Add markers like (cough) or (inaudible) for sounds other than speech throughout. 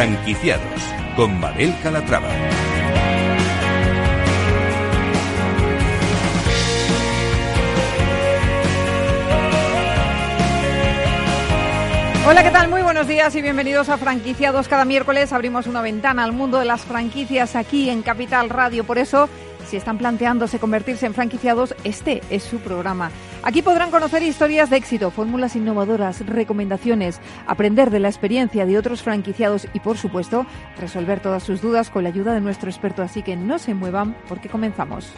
Franquiciados con Mabel Calatrava. Hola, ¿qué tal? Muy buenos días y bienvenidos a Franquiciados. Cada miércoles abrimos una ventana al mundo de las franquicias aquí en Capital Radio. Por eso, si están planteándose convertirse en franquiciados, este es su programa. Aquí podrán conocer historias de éxito, fórmulas innovadoras, recomendaciones, aprender de la experiencia de otros franquiciados y, por supuesto, resolver todas sus dudas con la ayuda de nuestro experto. Así que no se muevan porque comenzamos.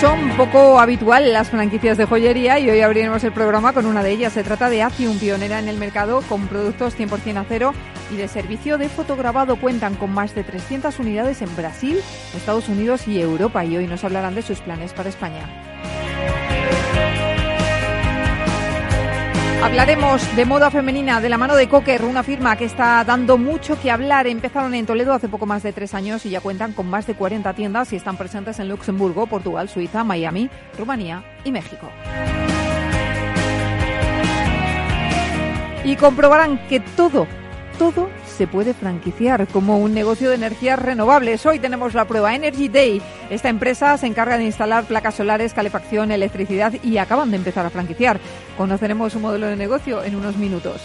Son poco habitual las franquicias de joyería y hoy abriremos el programa con una de ellas. Se trata de Acium, pionera en el mercado con productos 100% acero y de servicio de fotograbado. Cuentan con más de 300 unidades en Brasil, Estados Unidos y Europa y hoy nos hablarán de sus planes para España. Hablaremos de moda femenina de la mano de Cocker, una firma que está dando mucho que hablar. Empezaron en Toledo hace poco más de tres años y ya cuentan con más de 40 tiendas y están presentes en Luxemburgo, Portugal, Suiza, Miami, Rumanía y México. Y comprobarán que todo, todo se puede franquiciar como un negocio de energías renovables. Hoy tenemos la prueba Energy Day. Esta empresa se encarga de instalar placas solares, calefacción, electricidad y acaban de empezar a franquiciar. Conoceremos su modelo de negocio en unos minutos.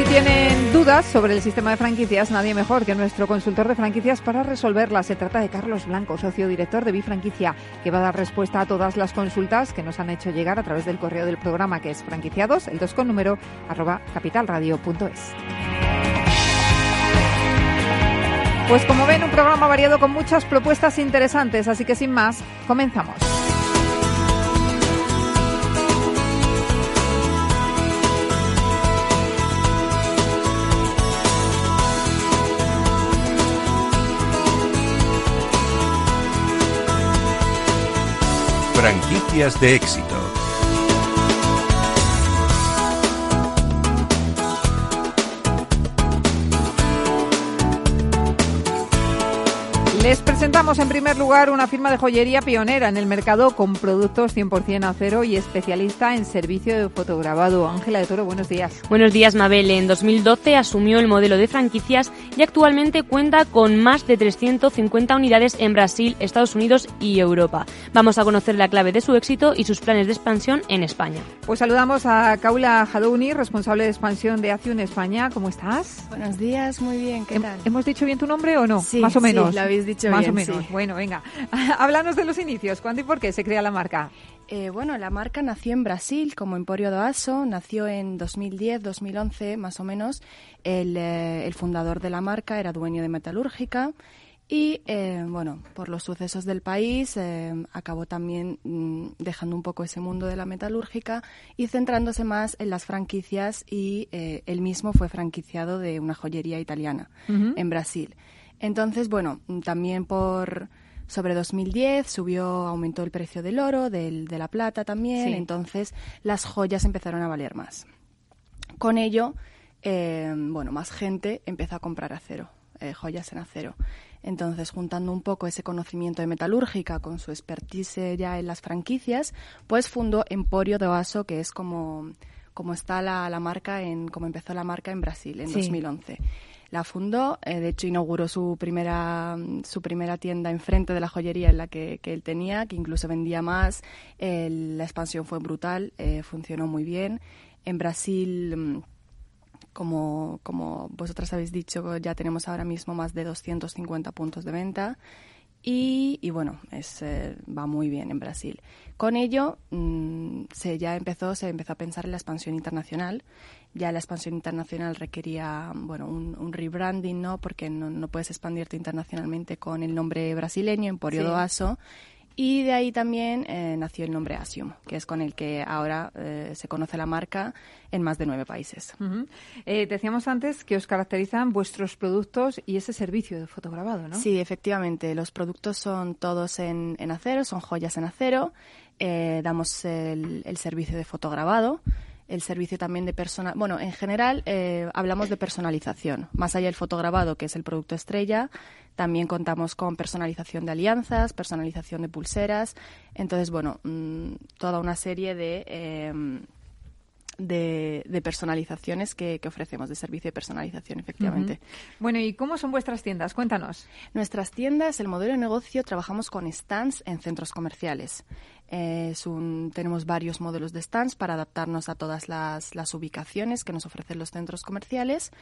Si tienen dudas sobre el sistema de franquicias, nadie mejor que nuestro consultor de franquicias para resolverlas. Se trata de Carlos Blanco, socio director de Bifranquicia, que va a dar respuesta a todas las consultas que nos han hecho llegar a través del correo del programa que es franquiciados, el 2 con número, arroba capitalradio.es. Pues como ven, un programa variado con muchas propuestas interesantes, así que sin más, comenzamos. Franquicias de éxito. Les presentamos en primer lugar una firma de joyería pionera en el mercado con productos 100% acero y especialista en servicio de fotograbado. Ángela de Toro, buenos días. Buenos días, Mabel. En 2012 asumió el modelo de franquicias y actualmente cuenta con más de 350 unidades en Brasil, Estados Unidos y Europa. Vamos a conocer la clave de su éxito y sus planes de expansión en España. Pues saludamos a Kaula Hadouni, responsable de expansión de Acción España. ¿Cómo estás? Buenos días, muy bien. ¿Qué tal? ¿Hemos dicho bien tu nombre o no? Sí, Más o menos. Sí, lo habéis dicho Más bien, o menos. sí. Bueno, venga. (laughs) Háblanos de los inicios. ¿Cuándo y por qué se crea la marca? Eh, bueno, la marca nació en Brasil como Emporio do Aso, nació en 2010, 2011 más o menos. El, eh, el fundador de la marca era dueño de Metalúrgica y, eh, bueno, por los sucesos del país eh, acabó también mm, dejando un poco ese mundo de la metalúrgica y centrándose más en las franquicias y eh, él mismo fue franquiciado de una joyería italiana en Brasil. Entonces, bueno, también por sobre 2010 subió, aumentó el precio del oro, del, de la plata también, Sí. entonces las joyas empezaron a valer más. Con ello, eh, bueno, más gente empezó a comprar acero, eh, joyas en acero. Entonces, juntando un poco ese conocimiento de metalúrgica con su expertise ya en las franquicias, pues fundó Emporio de Oaso, que es como, como está la, la marca en, como empezó la marca en Brasil en Sí. 2011. La fundó, eh, de hecho inauguró su primera, su primera tienda enfrente de la joyería en la que, que él tenía, que incluso vendía más. La expansión fue brutal, eh, funcionó muy bien. En Brasil, mm, como, como vosotras habéis dicho, ya tenemos ahora mismo más de 250 puntos de venta. Y, y bueno, es, eh, va muy bien en Brasil. Con ello, mm, se ya empezó, se empezó a pensar en la expansión internacional. Ya la expansión internacional requería, bueno, un, un rebranding, ¿no? Porque no, no puedes expandirte internacionalmente con el nombre brasileño, Emporio Sí. do Aso. Y de ahí también eh, nació el nombre Asium, que es con el que ahora eh, se conoce la marca en más de nueve países. Eh, decíamos antes que os caracterizan vuestros productos y ese servicio de fotograbado, ¿no? Sí, efectivamente. Los productos son todos en, en acero, son joyas en acero. Eh, damos el, el servicio de fotograbado. el servicio también de personal. Bueno, en general eh, hablamos de personalización. Más allá del fotograbado, que es el producto estrella, también contamos con personalización de alianzas, personalización de pulseras. Entonces, bueno, mm, toda una serie de. Eh, de, personalizaciones que, ofrecemos, de servicio de personalización, efectivamente. Bueno, ¿y cómo son vuestras tiendas? Cuéntanos. Nuestras tiendas, el modelo de negocio, trabajamos con stands en centros comerciales. Eh, tenemos varios modelos de stands para adaptarnos a todas las, ubicaciones que nos ofrecen los centros comerciales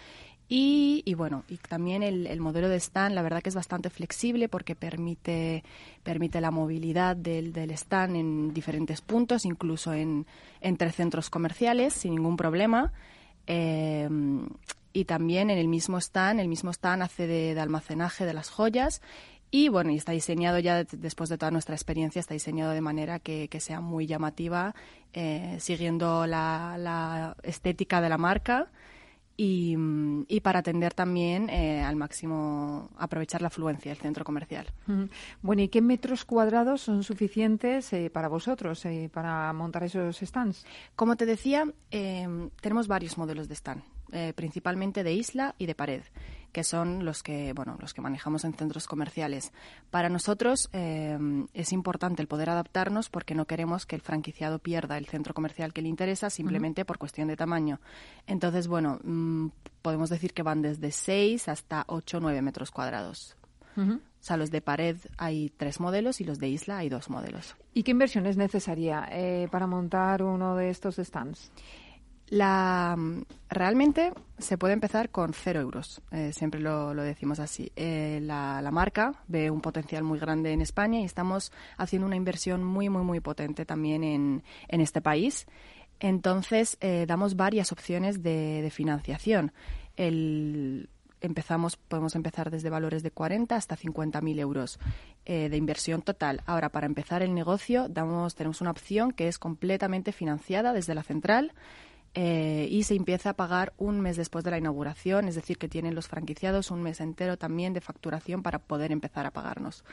y, bueno, y también el, modelo de stand, la verdad que es bastante flexible porque permite, permite la movilidad del, del stand en diferentes puntos, incluso en, entre centros comerciales, sin ningún problema. Eh, y también en el mismo stand, el mismo stand hace de almacenaje de las joyas y bueno, y está diseñado ya después de toda nuestra experiencia, está diseñado de manera que, sea muy llamativa, eh, siguiendo la, estética de la marca y, para atender también eh, al máximo, aprovechar la afluencia del centro comercial. Bueno, ¿y qué metros cuadrados son suficientes eh, para vosotros para montar esos stands? Como te decía, tenemos varios modelos de stand. principalmente de isla y de pared que son los que, bueno, los que manejamos en centros comerciales. Para nosotros eh, es importante el poder adaptarnos porque no queremos que el franquiciado pierda el centro comercial que le interesa simplemente por cuestión de tamaño. Entonces, bueno, mm, podemos decir que van desde 6 hasta 8 o 9 metros cuadrados. O sea, los de pared hay tres modelos y los de isla hay dos modelos. ¿Y qué inversión es necesaria eh, para montar uno de estos stands? La, realmente se puede empezar con cero euros, eh, siempre lo, decimos así. Eh, la, marca ve un potencial muy grande en España y estamos haciendo una inversión muy, muy, muy potente también en, en este país. Entonces, eh, damos varias opciones de, financiación. El, empezamos, podemos empezar desde valores de 40 hasta 50.000 euros de inversión total. Ahora, para empezar el negocio, damos, tenemos una opción que es completamente financiada desde la central eh, y se empieza a pagar un mes después de la inauguración, es decir, que tienen los franquiciados un mes entero también de facturación para poder empezar a pagarnos,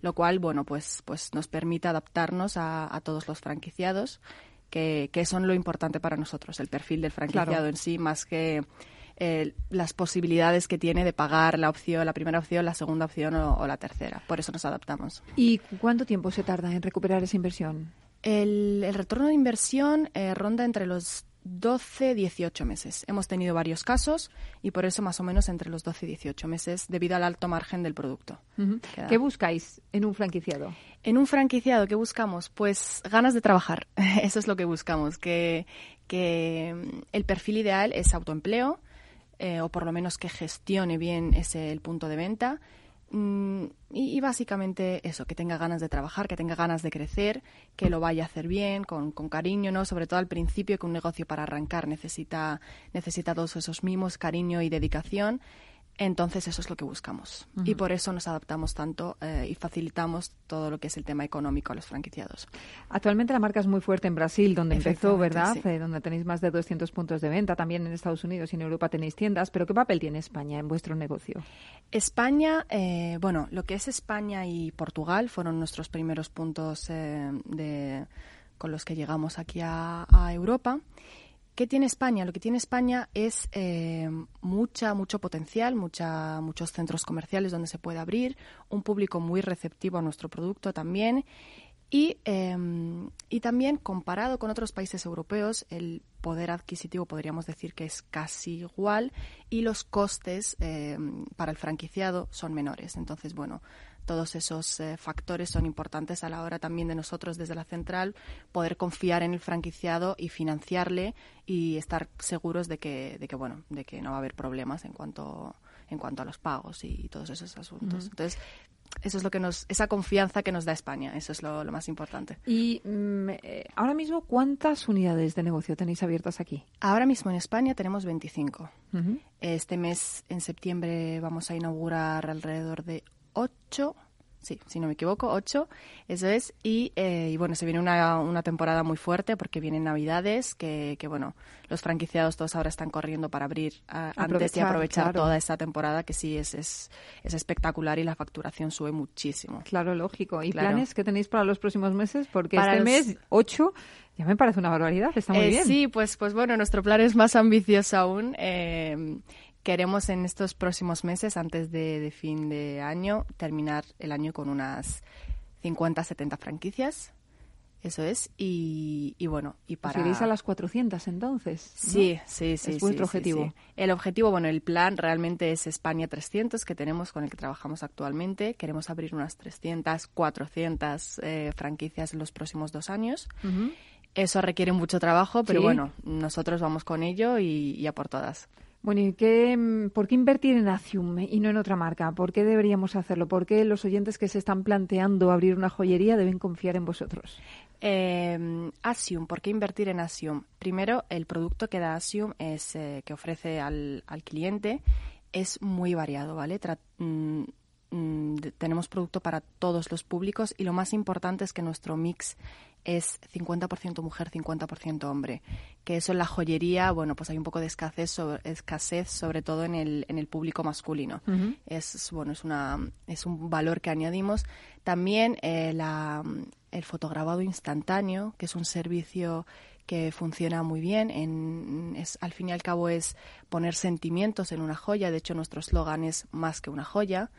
lo cual, bueno, pues, pues nos permite adaptarnos a, todos los franquiciados, que, que, son lo importante para nosotros, el perfil del franquiciado en sí, más que eh, las posibilidades que tiene de pagar la opción, la primera opción, la segunda opción o, la tercera. Por eso nos adaptamos. ¿Y cuánto tiempo se tarda en recuperar esa inversión? El, retorno de inversión eh, ronda entre los 12, 18 meses. Hemos tenido varios casos y por eso más o menos entre los 12 y 18 meses debido al alto margen del producto. ¿Qué buscáis en un franquiciado? En un franquiciado, ¿qué buscamos? Pues ganas de trabajar. (laughs) Eso es lo que buscamos, que, que mm, el perfil ideal es autoempleo eh, o por lo menos que gestione bien ese el punto de venta Mm, y, básicamente eso, que tenga ganas de trabajar, que tenga ganas de crecer, que lo vaya a hacer bien, con, con, cariño, ¿no? Sobre todo al principio, que un negocio para arrancar necesita, necesita todos esos mimos, cariño y dedicación. Entonces eso es lo que buscamos y por eso nos adaptamos tanto eh, y facilitamos todo lo que es el tema económico a los franquiciados. Actualmente la marca es muy fuerte en Brasil, donde empezó, ¿verdad? Eh, donde tenéis más de 200 puntos de venta. También en Estados Unidos y en Europa tenéis tiendas. ¿Pero qué papel tiene España en vuestro negocio? España, eh, bueno, lo que es España y Portugal fueron nuestros primeros puntos de, con los que llegamos aquí a, a Europa. ¿Qué tiene España? Lo que tiene España es eh, mucha, mucho potencial, muchos centros comerciales donde se puede abrir, un público muy receptivo a nuestro producto también. Y, em, y también comparado con otros países europeos, el poder adquisitivo podríamos decir que es casi igual y los costes em, para el franquiciado son menores. Entonces, bueno, todos esos eh, factores son importantes a la hora también de nosotros desde la central poder confiar en el franquiciado y financiarle y estar seguros de que, de que bueno, de que no va a haber problemas en cuanto en cuanto a los pagos y todos esos asuntos. Entonces, eso es lo que nos, esa confianza que nos da España, eso es lo, más importante. Y mm, eh, ahora mismo, ¿cuántas unidades de negocio tenéis abiertas aquí? Ahora mismo en España tenemos 25. Este mes, en septiembre, vamos a inaugurar alrededor de ocho sí, si no me equivoco, ocho, eso es. Y, eh, y bueno, se viene una, una, temporada muy fuerte porque vienen Navidades, que, que, bueno, los franquiciados todos ahora están corriendo para abrir a, antes y aprovechar toda esta temporada que sí es, es, es, espectacular y la facturación sube muchísimo. Claro, lógico. ¿Y planes que tenéis para los próximos meses? Porque este mes, ocho, ya me parece una barbaridad, está muy eh, bien. Sí, pues, pues bueno, nuestro plan es más ambicioso aún. Eh, queremos en estos próximos meses, antes de, fin de año, terminar el año con unas 50, 70 franquicias. Eso es. Y, bueno, y para... ¿Iréis a las 400 entonces? Sí, sí, sí. Es vuestro objetivo. El objetivo, bueno, el plan realmente es España 300, que tenemos con el que trabajamos actualmente. Queremos abrir unas 300, 400 eh, franquicias en los próximos dos años. Eso requiere mucho trabajo, pero bueno, nosotros vamos con ello y, y a por todas. Bueno, ¿y qué, mm, por qué invertir en Asium y no en otra marca? ¿Por qué deberíamos hacerlo? ¿Por qué los oyentes que se están planteando abrir una joyería deben confiar en vosotros? Eh, Asium, ¿por qué invertir en Asium? Primero, el producto que da Asium es eh, que ofrece al, al, cliente es muy variado, ¿vale? Mm, mm, tenemos producto para todos los públicos y lo más importante es que nuestro mix es 50% mujer, 50% hombre. Que eso en la joyería, bueno, pues hay un poco de escasez, sobre, escasez sobre todo en el, en el público masculino. Es, bueno, es, una, es un valor que añadimos. También eh, la, el fotograbado instantáneo, que es un servicio que funciona muy bien. En, es, al fin y al cabo es poner sentimientos en una joya. De hecho, nuestro eslogan es más que una joya.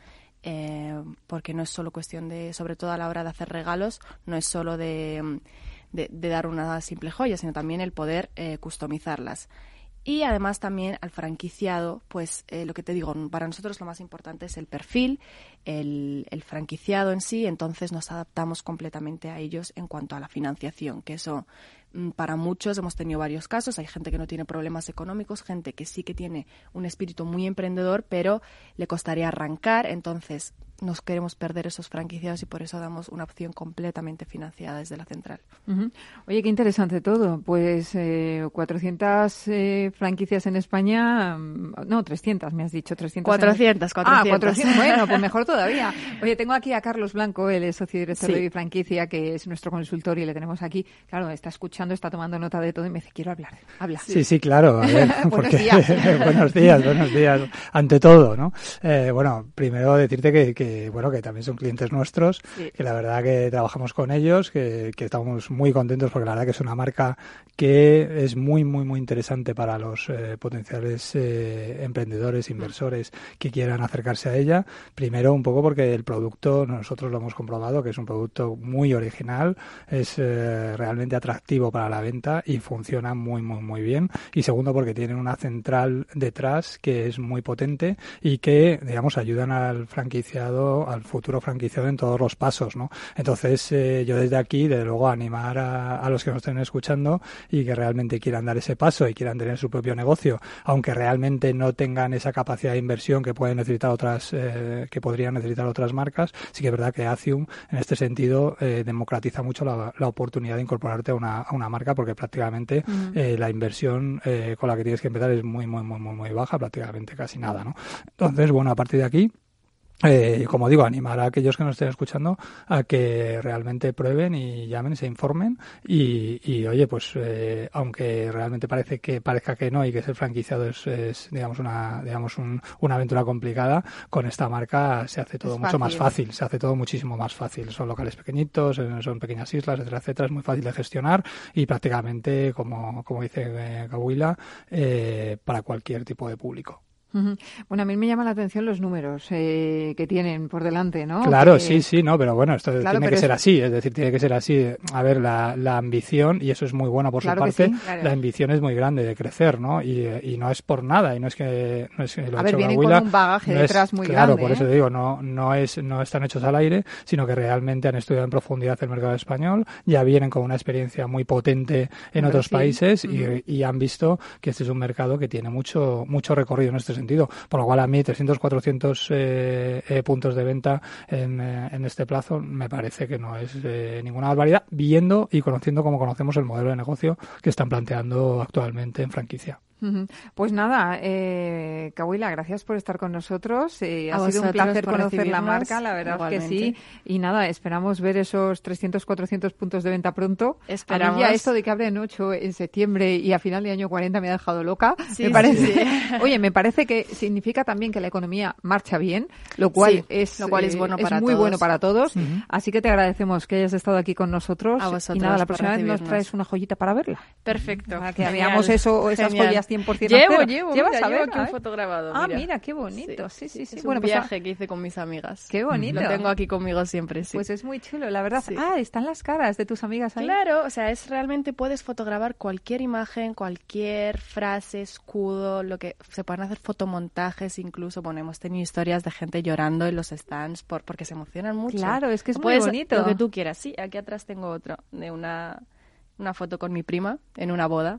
Eh, porque no es solo cuestión de, sobre todo a la hora de hacer regalos, no es solo de, de, dar una simple joya, sino también el poder eh, customizarlas. Y además también al franquiciado, pues eh, lo que te digo, para nosotros lo más importante es el perfil, el, el, franquiciado en sí, entonces nos adaptamos completamente a ellos en cuanto a la financiación, que eso mm, para muchos hemos tenido varios casos, hay gente que no tiene problemas económicos, gente que sí que tiene un espíritu muy emprendedor, pero le costaría arrancar, entonces nos queremos perder esos franquiciados y por eso damos una opción completamente financiada desde la central. Oye, qué interesante todo. Pues eh, 400 eh, franquicias en España, mm, no, 300 me has dicho, 300. 400, 400. Ah, 400, (laughs) bueno, pues mejor todavía. Oye, tengo aquí a Carlos Blanco, es socio director de Franquicia, que es nuestro consultor y le tenemos aquí. Claro, está escuchando, está tomando nota de todo y me dice, quiero hablar, habla. Sí, sí, claro. A ver, (laughs) (laughs) buenos días. buenos días, buenos días. Ante todo, ¿no? Eh, bueno, primero decirte que que bueno que también son clientes nuestros, que la verdad que trabajamos con ellos, que, estamos muy contentos porque la verdad que es una marca que es muy muy muy interesante para los eh, potenciales eh, emprendedores, inversores que quieran acercarse a ella. Primero un poco porque el producto nosotros lo hemos comprobado que es un producto muy original, es eh, realmente atractivo para la venta y funciona muy muy muy bien. Y segundo porque tienen una central detrás que es muy potente y que digamos ayudan al franquiciado al futuro franquiciado en todos los pasos, ¿no? Entonces, eh, yo desde aquí, desde luego, animar a, los que nos estén escuchando y que realmente quieran dar ese paso y quieran tener su propio negocio, aunque realmente no tengan esa capacidad de inversión que pueden necesitar otras, eh, que podrían necesitar otras marcas, sí que es verdad que Acium, en este sentido, eh, democratiza mucho la, oportunidad de incorporarte a una, a una marca porque prácticamente la inversión con la que tienes que empezar es muy, muy, muy, muy, muy baja, prácticamente casi nada, ¿no? Entonces, bueno, a partir de aquí, eh, como digo, animar a aquellos que nos estén escuchando a que realmente prueben y llamen, se informen y, oye, pues eh, aunque realmente parece que parezca que no y que ser franquiciado es, digamos una digamos una aventura complicada, con esta marca se hace todo mucho más fácil, se hace todo muchísimo más fácil. Son locales pequeñitos, eh, son pequeñas islas, etcétera, etcétera. Es muy fácil de gestionar y prácticamente, como, como dice eh, para cualquier tipo de público. Bueno, a mí me llama la atención los números eh, que tienen por delante, ¿no? Claro, sí, sí, no, pero bueno, esto tiene que ser así, es decir, tiene que ser así. A ver, la, la ambición, y eso es muy bueno por su parte, la ambición es muy grande de crecer, ¿no? Y, y, no es por nada, y no es que no es lo A ver, vienen con un bagaje detrás muy claro, grande. Claro, por eso ¿eh? te digo, no, no, es, no están hechos al aire, sino que realmente han estudiado en profundidad el mercado español, ya vienen con una experiencia muy potente en otros países y, y han visto que este es un mercado que tiene mucho, mucho recorrido en este sentido, por lo cual a mí 300, 400 eh, eh, puntos de venta en, eh, en, este plazo me parece que no es eh, ninguna barbaridad, viendo y conociendo como conocemos el modelo de negocio que están planteando actualmente en franquicia. Pues nada, eh, gracias por estar con nosotros. Eh, ha sido un placer conocer la marca, la verdad que sí. Y nada, esperamos ver esos 300, 400 puntos de venta pronto. Esperamos. ya esto de que abren 8 en septiembre y a final de año 40 me ha dejado loca. me parece, (laughs) Oye, me parece que significa también que la economía marcha bien, lo cual es, lo cual es, bueno para muy bueno para todos. Así que te agradecemos que hayas estado aquí con nosotros. y nada, la próxima vez nos traes una joyita para verla. Perfecto. Para que veamos eso, esas joyas 100% Llevo, llevo, ¿Llevas a ver? aquí un fotograbado. Ah, mira, qué bonito. Sí, sí, sí. Es bueno, un pues viaje que hice con mis amigas. Qué bonito. Lo tengo aquí conmigo siempre, sí. Pues es muy chulo, la verdad. Ah, están las caras de tus amigas ahí. Claro, o sea, es realmente puedes fotograbar cualquier imagen, cualquier frase, escudo, lo que se pueden hacer fotomontajes, incluso ponemos tenido historias de gente llorando en los stands por porque se emocionan mucho. Claro, es que es muy bonito. Lo que tú quieras. Sí, aquí atrás tengo otro de una una foto con mi prima en una boda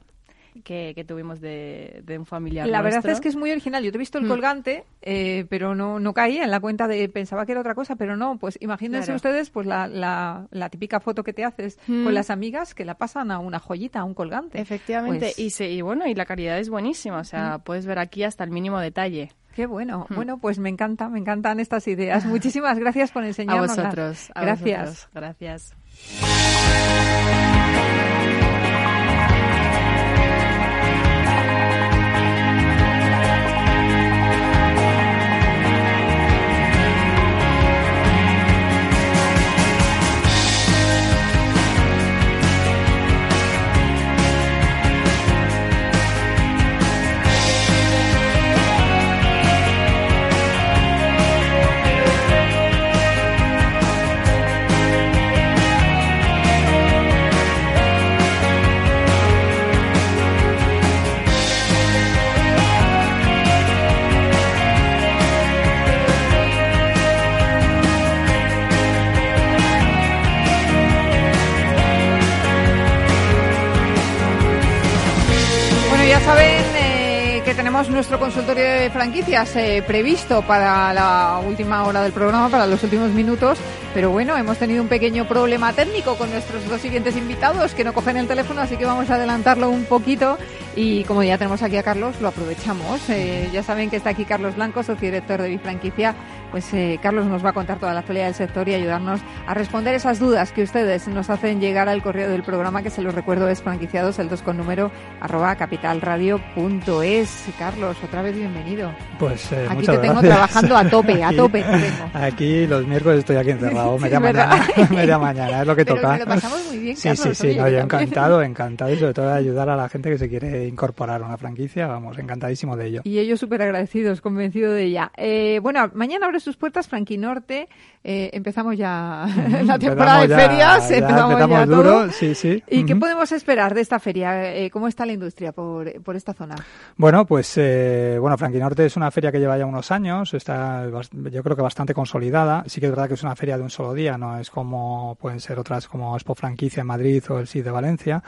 que, tuvimos de, un familiar. La verdad es que es muy original. Yo te he visto el mm. colgante, eh, pero no, no caía en la cuenta de pensaba que era otra cosa, pero no. Pues imagínense ustedes pues la, la, típica foto que te haces con mm. las amigas que la pasan a una joyita, a un colgante. Efectivamente. Pues y, y bueno, y la calidad es buenísima. O sea, mm. puedes ver aquí hasta el mínimo detalle. Qué bueno. Bueno, pues me encanta, me encantan estas ideas. (laughs) Muchísimas gracias por enseñarnos. A vosotros. gracias. Gracias. Nuestro consultorio de franquicias eh, previsto para la última hora del programa, para los últimos minutos, pero bueno, hemos tenido un pequeño problema técnico con nuestros dos siguientes invitados que no cogen el teléfono, así que vamos a adelantarlo un poquito y como ya tenemos aquí a Carlos, lo aprovechamos. Eh, ya saben que está aquí Carlos Blanco, socio director de Bifranquicia pues eh, Carlos nos va a contar toda la actualidad del sector y ayudarnos a responder esas dudas que ustedes nos hacen llegar al correo del programa, que se los recuerdo es franquiciados, el 2 con número, arroba capitalradio.es. Carlos, otra vez bienvenido. Pues eh, Aquí te tengo trabajando a tope, a (laughs) tope. Aquí los miércoles estoy aquí encerrado, (laughs) media, mañana, (laughs) media mañana, es lo que Pero toca. lo pasamos muy bien, Sí, sí, sí, yo encantado, encantado y sobre todo de ayudar a la gente que se quiere incorporar a una franquicia, vamos, encantadísimo de ello. Y ellos súper agradecidos, convencido de ella. Eh, bueno, mañana abres sus puertas Frankie Norte. Eh, empezamos ya (laughs) la temporada de ferias. empezamos, ya duro, sí, sí. ¿Y qué podemos esperar de esta feria? Eh, ¿Cómo está la industria por, por esta zona? Bueno, pues eh, bueno, Frankie Norte es una feria que lleva ya unos años, está yo creo que bastante consolidada. Sí que es verdad que es una feria de un solo día, no es como pueden ser otras como Expo Franquicia en Madrid o el CID de Valencia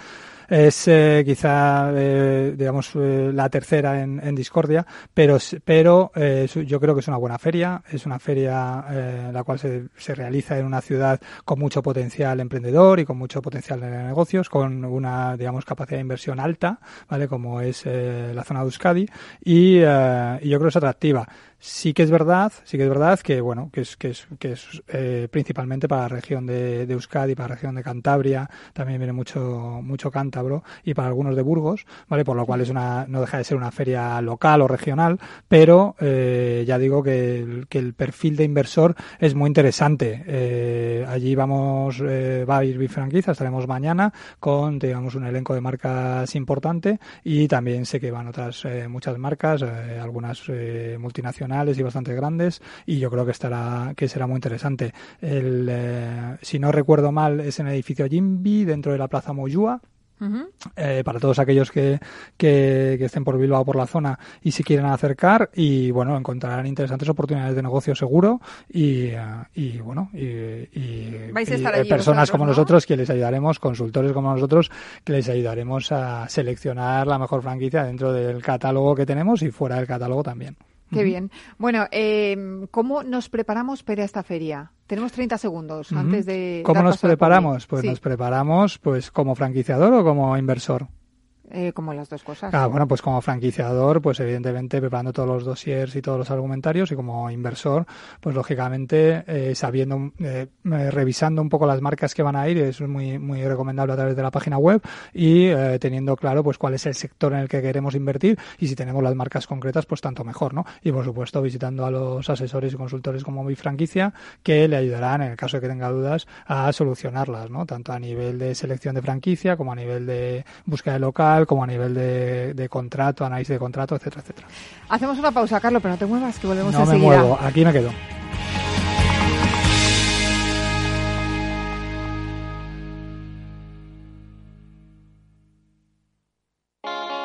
es eh, quizá, eh, digamos, eh, la tercera en, en, Discordia, pero, pero eh, yo creo que es una buena feria, es una feria eh, la cual se, se realiza en una ciudad con mucho potencial emprendedor y con mucho potencial de negocios, con una, digamos, capacidad de inversión alta, ¿vale? Como es la zona de Euskadi, y, y yo creo que es atractiva. Sí que es verdad, sí que es verdad que bueno, que es que es que es eh, principalmente para la región de, de, Euskadi, para la región de Cantabria, también viene mucho mucho cántabro y para algunos de Burgos, vale, por lo cual es una no deja de ser una feria local o regional, pero eh, ya digo que el, que el perfil de inversor es muy interesante. Eh, allí vamos eh, va a ir Bifranquiza, estaremos mañana con digamos un elenco de marcas importante y también sé que van otras muchas marcas, algunas eh, y bastante grandes y yo creo que estará que será muy interesante. El, eh, si no recuerdo mal, es en el edificio Jimby dentro de la Plaza Moyúa. eh, para todos aquellos que, que, que, estén por Bilbao por la zona y si quieren acercar y bueno encontrarán interesantes oportunidades de negocio seguro y, uh, y bueno y, y, y personas como ¿no? nosotros que les ayudaremos consultores como nosotros que les ayudaremos a seleccionar la mejor franquicia dentro del catálogo que tenemos y fuera del catálogo también. Qué bien. Bueno, eh, ¿cómo nos preparamos para esta feria? Tenemos 30 segundos antes de. ¿Cómo nos preparamos? Pues sí. nos preparamos pues como franquiciador o como inversor. Eh, como las dos cosas. Ah, bueno, pues como franquiciador, pues evidentemente preparando todos los dossiers y todos los argumentarios y como inversor, pues lógicamente eh, sabiendo, eh, revisando un poco las marcas que van a ir, es muy, muy recomendable a través de la página web y teniendo claro pues cuál es el sector en el que queremos invertir y si tenemos las marcas concretas, pues tanto mejor, ¿no? Y por supuesto visitando a los asesores y consultores como mi franquicia que le ayudarán en el caso de que tenga dudas a solucionarlas, ¿no? Tanto a nivel de selección de franquicia como a nivel de búsqueda de local, como a nivel de, contrato, análisis de contrato, etcétera, etcétera. Hacemos una pausa, Carlos, pero no te muevas, que volvemos no No me muevo, aquí me quedo.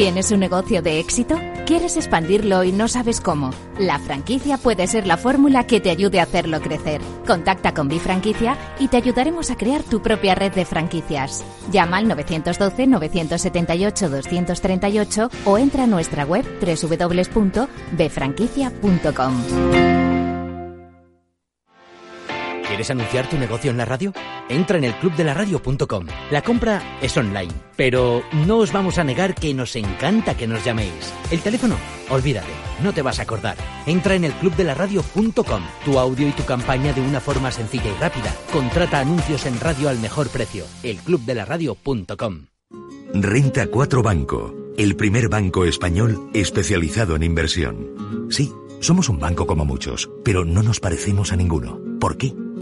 ¿Tienes un negocio de éxito? ¿Quieres expandirlo y no sabes cómo? La franquicia puede ser la fórmula que te ayude a hacerlo crecer. Contacta con Bifranquicia y te ayudaremos a crear tu propia red de franquicias. Llama al 912-978-238 o entra a nuestra web www.bfranquicia.com. ¿Quieres anunciar tu negocio en la radio? Entra en el clubdelaradio.com. La compra es online, pero no os vamos a negar que nos encanta que nos llaméis. El teléfono, olvídate, no te vas a acordar. Entra en el clubdelaradio.com. Tu audio y tu campaña de una forma sencilla y rápida. Contrata anuncios en radio al mejor precio. elclubdelaradio.com. Renta 4 Banco, el primer banco español especializado en inversión. Sí, somos un banco como muchos, pero no nos parecemos a ninguno. ¿Por qué?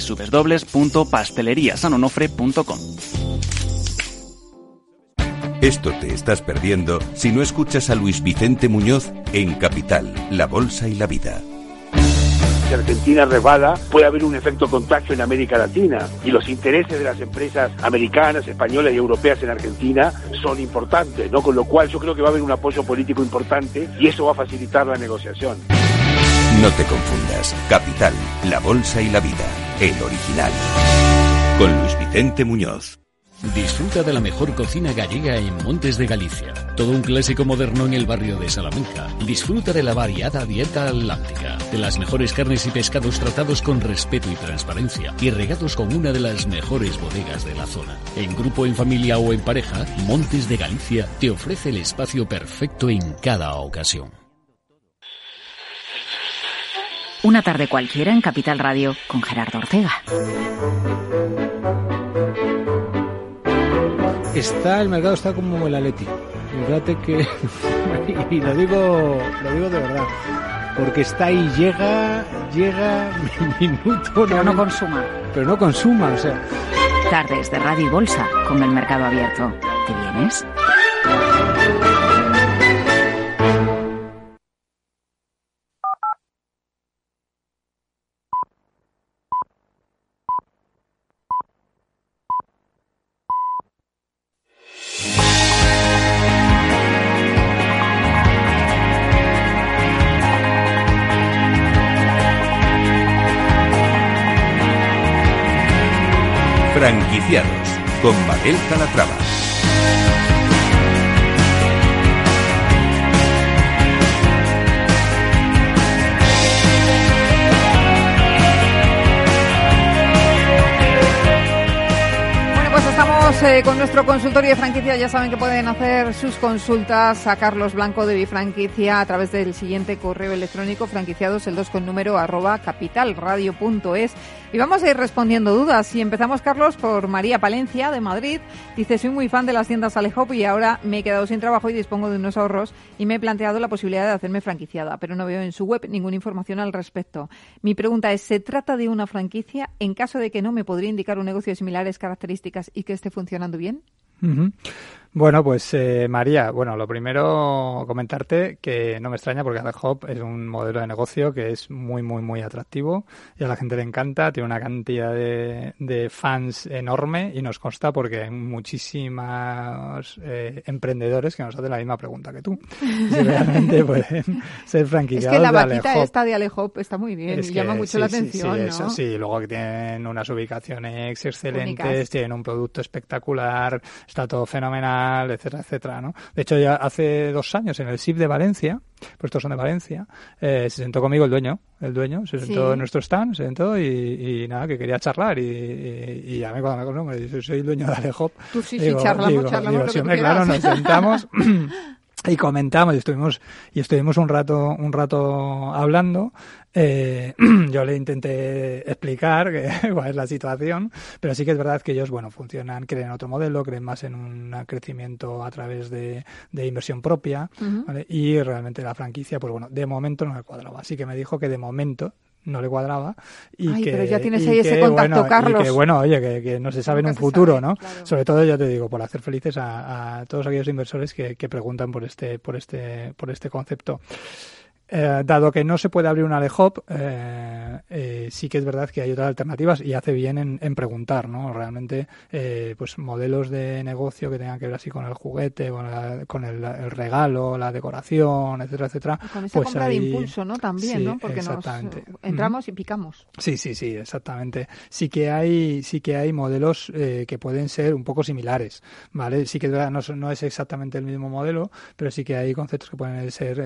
www.pasteleriasanonofre.com. Esto te estás perdiendo si no escuchas a Luis Vicente Muñoz en Capital, La Bolsa y la Vida. Si Argentina resbala, puede haber un efecto contagio en América Latina y los intereses de las empresas americanas, españolas y europeas en Argentina son importantes, ¿no? Con lo cual yo creo que va a haber un apoyo político importante y eso va a facilitar la negociación. No te confundas. Capital, la Bolsa y la Vida el original. Con Luis Vicente Muñoz. Disfruta de la mejor cocina gallega en Montes de Galicia. Todo un clásico moderno en el barrio de Salamanca. Disfruta de la variada dieta atlántica, de las mejores carnes y pescados tratados con respeto y transparencia y regados con una de las mejores bodegas de la zona. En grupo, en familia o en pareja, Montes de Galicia te ofrece el espacio perfecto en cada ocasión. Una tarde cualquiera en Capital Radio con Gerardo Ortega. Está, el mercado está como el Atleti. Fíjate que, (laughs) y lo digo, lo digo de verdad, porque está ahí, llega, llega, (laughs) minuto. Pero no consuma. Pero no consuma, o sea. Tardes de Radio y Bolsa con el mercado abierto. ¿Te vienes? Con Mabel Calatrava. Eh, con nuestro consultorio de franquicia. Ya saben que pueden hacer sus consultas a Carlos Blanco de Bifranquicia a través del siguiente correo electrónico franquiciados el 2 con número arroba capitalradio.es. Y vamos a ir respondiendo dudas. Y empezamos, Carlos, por María Palencia de Madrid. Dice, soy muy fan de las tiendas Alejop y ahora me he quedado sin trabajo y dispongo de unos ahorros y me he planteado la posibilidad de hacerme franquiciada, pero no veo en su web ninguna información al respecto. Mi pregunta es, ¿se trata de una franquicia? En caso de que no, ¿me podría indicar un negocio de similares características y que esté funcionando bien? Bueno, pues eh, María, bueno, lo primero comentarte que no me extraña porque Hop es un modelo de negocio que es muy, muy, muy atractivo y a la gente le encanta, tiene una cantidad de, fans enorme y nos consta porque hay muchísimos eh, emprendedores que nos hacen la misma pregunta que tú. Si realmente (laughs) pueden ser franquiciados Es que la vaquita esta de Alehop está muy bien y llama mucho la atención, sí, ¿no? Eso sí, luego que tienen unas ubicaciones excelentes, tienen un producto espectacular, está todo fenomenal, etcétera, etcétera, ¿no? De hecho, ya hace dos años en el SIP de Valencia, pues estos son de Valencia, eh, se sentó conmigo el dueño, el dueño, se sentó en nuestro stand, se sentó y, nada, que quería charlar y, y, a mí cuando me conoce, me dice, soy el dueño de Alejop. Tú sí, sí, charlamos, charlamos claro, nos sentamos (laughs) y comentamos y estuvimos y estuvimos un rato un rato hablando. Eh, (clears throat) yo le intenté explicar (laughs) cuál es la situación pero sí que es verdad que ellos bueno funcionan creen en otro modelo creen más en un crecimiento a través de, inversión propia y realmente la franquicia pues bueno de momento no me cuadraba así que me dijo que de momento no le cuadraba y Ay, que pero ya tienes ahí ese contacto Carlos y que bueno oye que, no se sabe en un futuro no sobre todo ya te digo por hacer felices a, todos aquellos inversores que, que, preguntan por este por este por este concepto eh, dado que no se puede abrir una Alehop, eh, eh, sí que es verdad que hay otras alternativas y hace bien en, preguntar, ¿no? Realmente, eh, pues modelos de negocio que tengan que ver así con el juguete, con, el, regalo, la decoración, etcétera, etcétera. con esa pues compra de impulso, ¿no? También, ¿no? Porque nos entramos y picamos. Sí, sí, sí, exactamente. Sí que hay, sí que hay modelos que pueden ser un poco similares, ¿vale? Sí que no, no es exactamente el mismo modelo, pero sí que hay conceptos que pueden ser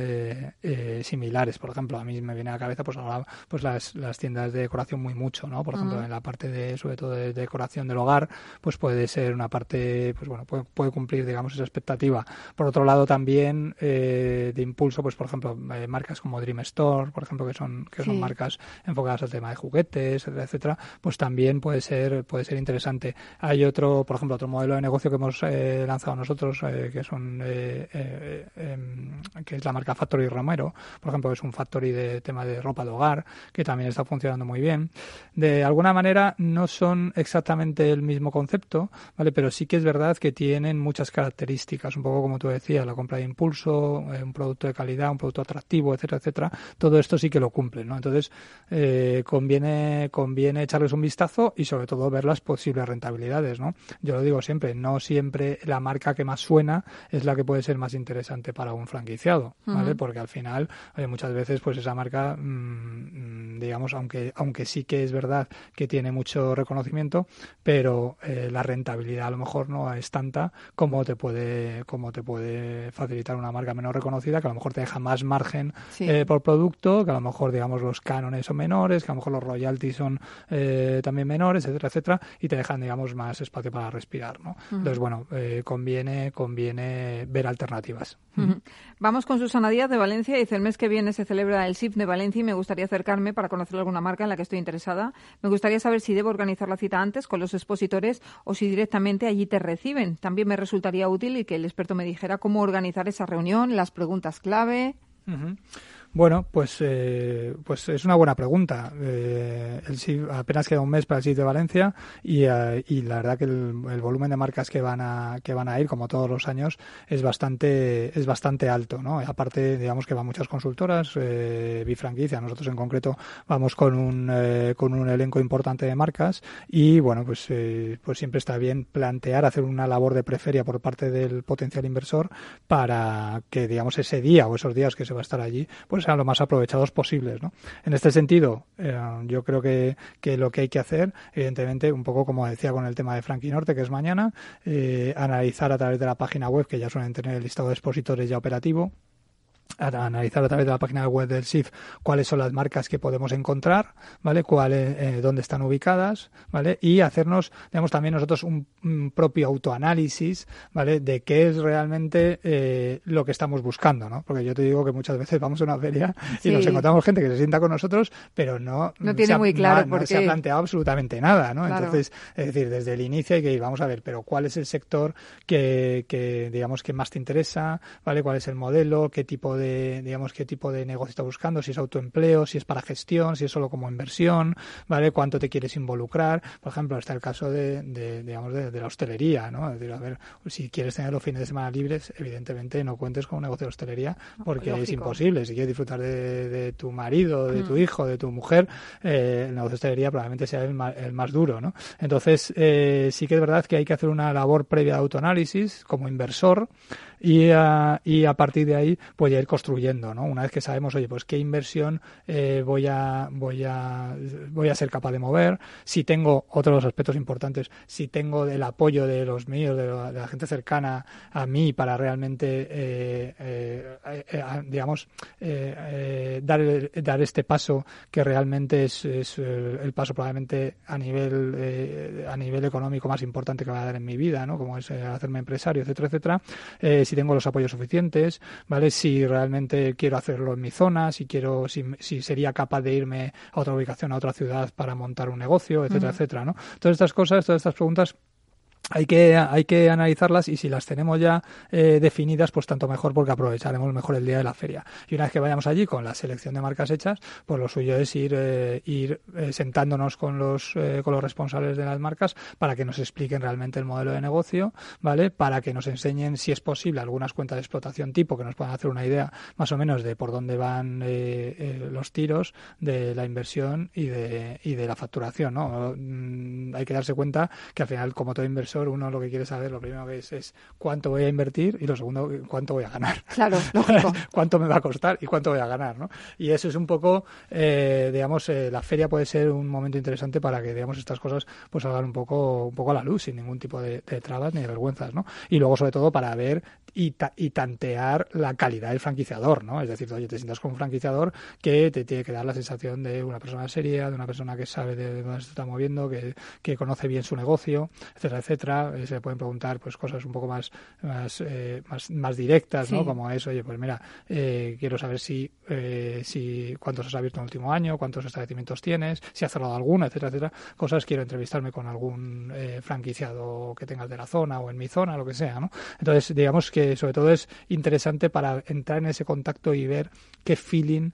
eh, similares. Por ejemplo, a mí me viene a la cabeza pues ahora pues las, las tiendas de decoración muy mucho, ¿no? Por ejemplo, en la parte de sobre todo de decoración del hogar, pues puede ser una parte pues bueno, puede, puede cumplir digamos esa expectativa. Por otro lado también eh, de impulso, pues por ejemplo, eh, marcas como Dream Store, por ejemplo, que son que son marcas enfocadas al tema de juguetes, etcétera, etcétera, pues también puede ser puede ser interesante. Hay otro, por ejemplo, otro modelo de negocio que hemos eh, lanzado nosotros que son em, que es la marca Factory Romero, por ejemplo, es un factory de tema de ropa de hogar, que también está funcionando muy bien. De alguna manera no son exactamente el mismo concepto, ¿vale? Pero sí que es verdad que tienen muchas características, un poco como tú decías, la compra de impulso, eh, un producto de calidad, un producto atractivo, etcétera, etcétera. Todo esto sí que lo cumplen, ¿no? Entonces, eh, conviene, conviene echarles un vistazo y sobre todo ver las posibles rentabilidades, ¿no? Yo lo digo siempre, no siempre la marca que más suena es la que puede ser más interesante para un franquiciado, ¿vale? Porque al final muchas veces pues esa marca, mm, digamos, aunque, aunque sí que es verdad que tiene mucho reconocimiento, pero eh, la rentabilidad a lo mejor no es tanta como te puede, como te puede facilitar una marca menos reconocida, que a lo mejor te deja más margen eh, por producto, que a lo mejor, digamos, los cánones son menores, que a lo mejor los royalties son eh, también menores, etcétera, etcétera, y te dejan, digamos, más espacio para respirar, ¿no? Entonces, bueno, conviene, conviene ver alternativas. Vamos con Susana Díaz de Valencia, dice el mes que viene se celebra el SIF de Valencia y me gustaría acercarme para conocer alguna marca en la que estoy interesada. Me gustaría saber si debo organizar la cita antes con los expositores o si directamente allí te reciben. También me resultaría útil y que el experto me dijera cómo organizar esa reunión, las preguntas clave. Bueno, pues, eh, pues es una buena pregunta. Eh, el apenas queda un mes para el SIF de Valencia y, eh, y la verdad que el, volumen de marcas que van a que van a ir, como todos los años, es bastante es bastante alto, ¿no? Aparte, digamos que van muchas consultoras, eh, bifranquicia. Nosotros en concreto vamos con un eh, con un elenco importante de marcas y bueno, pues pues siempre está bien plantear hacer una labor de preferia por parte del potencial inversor para que digamos ese día o esos días que se va a estar allí, pues sean lo más aprovechados posibles. ¿no? En este sentido, eh, yo creo que, que, lo que hay que hacer, evidentemente, un poco como decía con el tema de Frankie Norte, que es mañana, eh, analizar a través de la página web, que ya suelen tener el listado de expositores ya operativo, a analizar a través de la página web del SIF cuáles son las marcas que podemos encontrar, ¿vale? Cuáles, eh, dónde están ubicadas, ¿vale? Y hacernos, digamos, también nosotros un, propio autoanálisis, ¿vale? De qué es realmente eh, lo que estamos buscando, ¿no? Porque yo te digo que muchas veces vamos a una feria y nos encontramos gente que se sienta con nosotros, pero no, no tiene muy claro no, se ha planteado absolutamente nada, ¿no? Entonces, es decir, desde el inicio hay que ir, vamos a ver, pero cuál es el sector que, que digamos, que más te interesa, ¿vale? ¿Cuál es el modelo? ¿Qué tipo de digamos, qué tipo de negocio está buscando, si es autoempleo, si es para gestión, si es solo como inversión, ¿vale? Cuánto te quieres involucrar. Por ejemplo, está el caso de, digamos, de, la hostelería, ¿no? Es decir, a ver, si quieres tener los fines de semana libres, evidentemente no cuentes con un negocio de hostelería porque es imposible. Si quieres disfrutar de, tu marido, de tu mm. hijo, de tu mujer, eh, el negocio de hostelería probablemente sea el más, duro, ¿no? Entonces, eh, sí que es verdad que hay que hacer una labor previa de autoanálisis como inversor y a, y a partir de ahí pues ya ir construyendo, ¿no? Una vez que sabemos, oye, pues qué inversión eh, voy a voy a voy a ser capaz de mover, si tengo otros aspectos importantes, si tengo el apoyo de los míos, de la, gente cercana a mí para realmente, eh, eh, digamos, dar dar este paso que realmente es, es el, paso probablemente a nivel a nivel económico más importante que va a dar en mi vida, ¿no? Como es hacerme empresario, etcétera, etcétera si tengo los apoyos suficientes, ¿vale? Si realmente quiero hacerlo en mi zona, si quiero, si, si sería capaz de irme a otra ubicación, a otra ciudad para montar un negocio, etcétera, etcétera, ¿no? Todas estas cosas, todas estas preguntas hay que, hay que analizarlas y si las tenemos ya eh, definidas, pues tanto mejor porque aprovecharemos mejor el día de la feria. Y una vez que vayamos allí con la selección de marcas hechas, pues lo suyo es ir, eh, ir eh, sentándonos con los, con los responsables de las marcas para que nos expliquen realmente el modelo de negocio, ¿vale? Para que nos enseñen, si es posible, algunas cuentas de explotación tipo que nos puedan hacer una idea más o menos de por dónde van los tiros de la inversión y de, y de la facturación, ¿no? Mm, hay que darse cuenta que al final, como todo inversor, uno lo que quiere saber, lo primero que es, es cuánto voy a invertir y lo segundo, cuánto voy a ganar. Claro, (laughs) lógico. cuánto me va a costar y cuánto voy a ganar, ¿no? Y eso es un poco, eh, digamos, eh, la feria puede ser un momento interesante para que, digamos, estas cosas pues salgan un poco, un poco a la luz sin ningún tipo de, trabas ni de vergüenzas, ¿no? Y luego, sobre todo, para ver y, y, tantear la calidad del franquiciador, ¿no? Es decir, oye, te sientas con un franquiciador que te tiene que dar la sensación de una persona seria, de una persona que sabe de dónde se está moviendo, que, que conoce bien su negocio, etcétera, etcétera eh, se pueden preguntar pues cosas un poco más más, eh, más, directas, ¿no? Como es, oye, pues mira, eh, quiero saber si, si cuántos has abierto en el último año, cuántos establecimientos tienes, si has cerrado alguna, etcétera, etcétera. Cosas, quiero entrevistarme con algún franquiciado que tengas de la zona o en mi zona, lo que sea, ¿no? Entonces, digamos que sobre todo es interesante para entrar en ese contacto y ver qué feeling